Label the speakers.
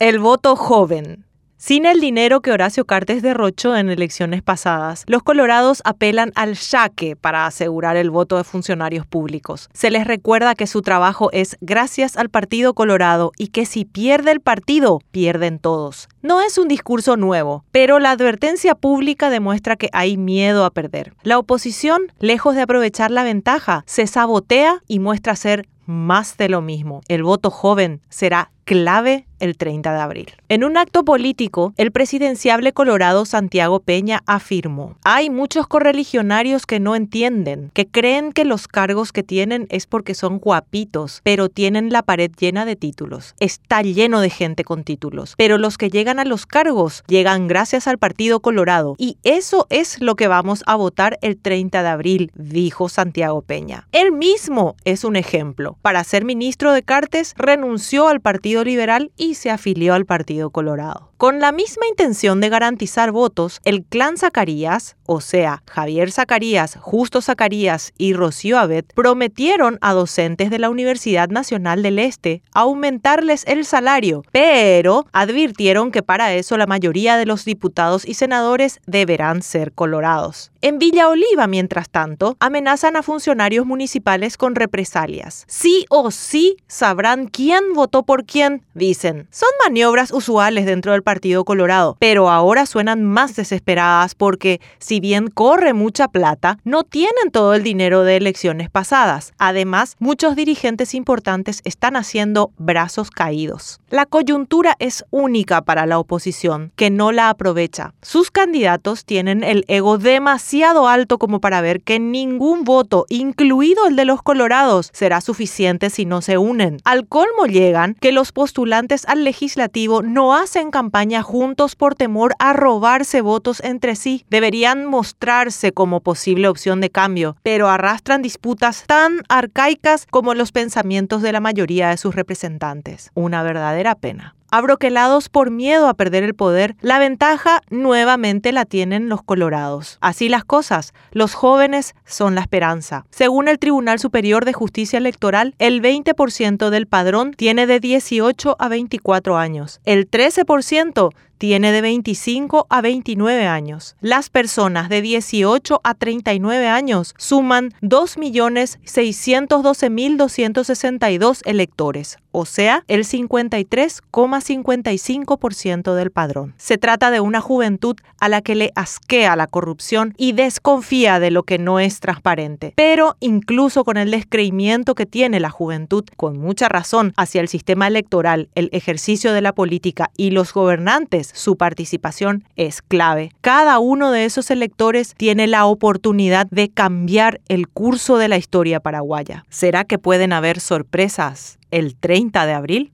Speaker 1: El voto joven. Sin el dinero que Horacio Cartes derrochó en elecciones pasadas, los colorados apelan al yaque para asegurar el voto de funcionarios públicos. Se les recuerda que su trabajo es gracias al Partido Colorado y que si pierde el partido, pierden todos. No es un discurso nuevo, pero la advertencia pública demuestra que hay miedo a perder. La oposición, lejos de aprovechar la ventaja, se sabotea y muestra ser más de lo mismo. El voto joven será clave el 30 de abril. En un acto político, el presidenciable colorado Santiago Peña afirmó, hay muchos correligionarios que no entienden, que creen que los cargos que tienen es porque son guapitos, pero tienen la pared llena de títulos. Está lleno de gente con títulos, pero los que llegan a los cargos llegan gracias al Partido Colorado y eso es lo que vamos a votar el 30 de abril, dijo Santiago Peña. Él mismo es un ejemplo. Para ser ministro de Cartes, renunció al Partido Liberal y se afilió al Partido Colorado. Con la misma intención de garantizar votos, el clan Zacarías, o sea, Javier Zacarías, Justo Zacarías y Rocío Abed, prometieron a docentes de la Universidad Nacional del Este aumentarles el salario, pero advirtieron que para eso la mayoría de los diputados y senadores deberán ser colorados. En Villa Oliva, mientras tanto, amenazan a funcionarios municipales con represalias. Sí o sí sabrán quién votó por quién, dicen. Son maniobras usuales dentro del Partido Colorado, pero ahora suenan más desesperadas porque, si bien corre mucha plata, no tienen todo el dinero de elecciones pasadas. Además, muchos dirigentes importantes están haciendo brazos caídos. La coyuntura es única para la oposición, que no la aprovecha. Sus candidatos tienen el ego demasiado alto como para ver que ningún voto, incluido el de los colorados, será suficiente si no se unen. Al colmo llegan que los postulantes al legislativo no hacen campaña juntos por temor a robarse votos entre sí. Deberían mostrarse como posible opción de cambio, pero arrastran disputas tan arcaicas como los pensamientos de la mayoría de sus representantes. Una verdadera pena abroquelados por miedo a perder el poder, la ventaja nuevamente la tienen los colorados. Así las cosas, los jóvenes son la esperanza. Según el Tribunal Superior de Justicia Electoral, el 20% del padrón tiene de 18 a 24 años, el 13% tiene de 25 a 29 años. Las personas de 18 a 39 años suman 2.612.262 electores, o sea, el 53,55% del padrón. Se trata de una juventud a la que le asquea la corrupción y desconfía de lo que no es transparente. Pero incluso con el descreimiento que tiene la juventud, con mucha razón, hacia el sistema electoral, el ejercicio de la política y los gobernantes, su participación es clave. Cada uno de esos electores tiene la oportunidad de cambiar el curso de la historia paraguaya. ¿Será que pueden haber sorpresas el 30 de abril?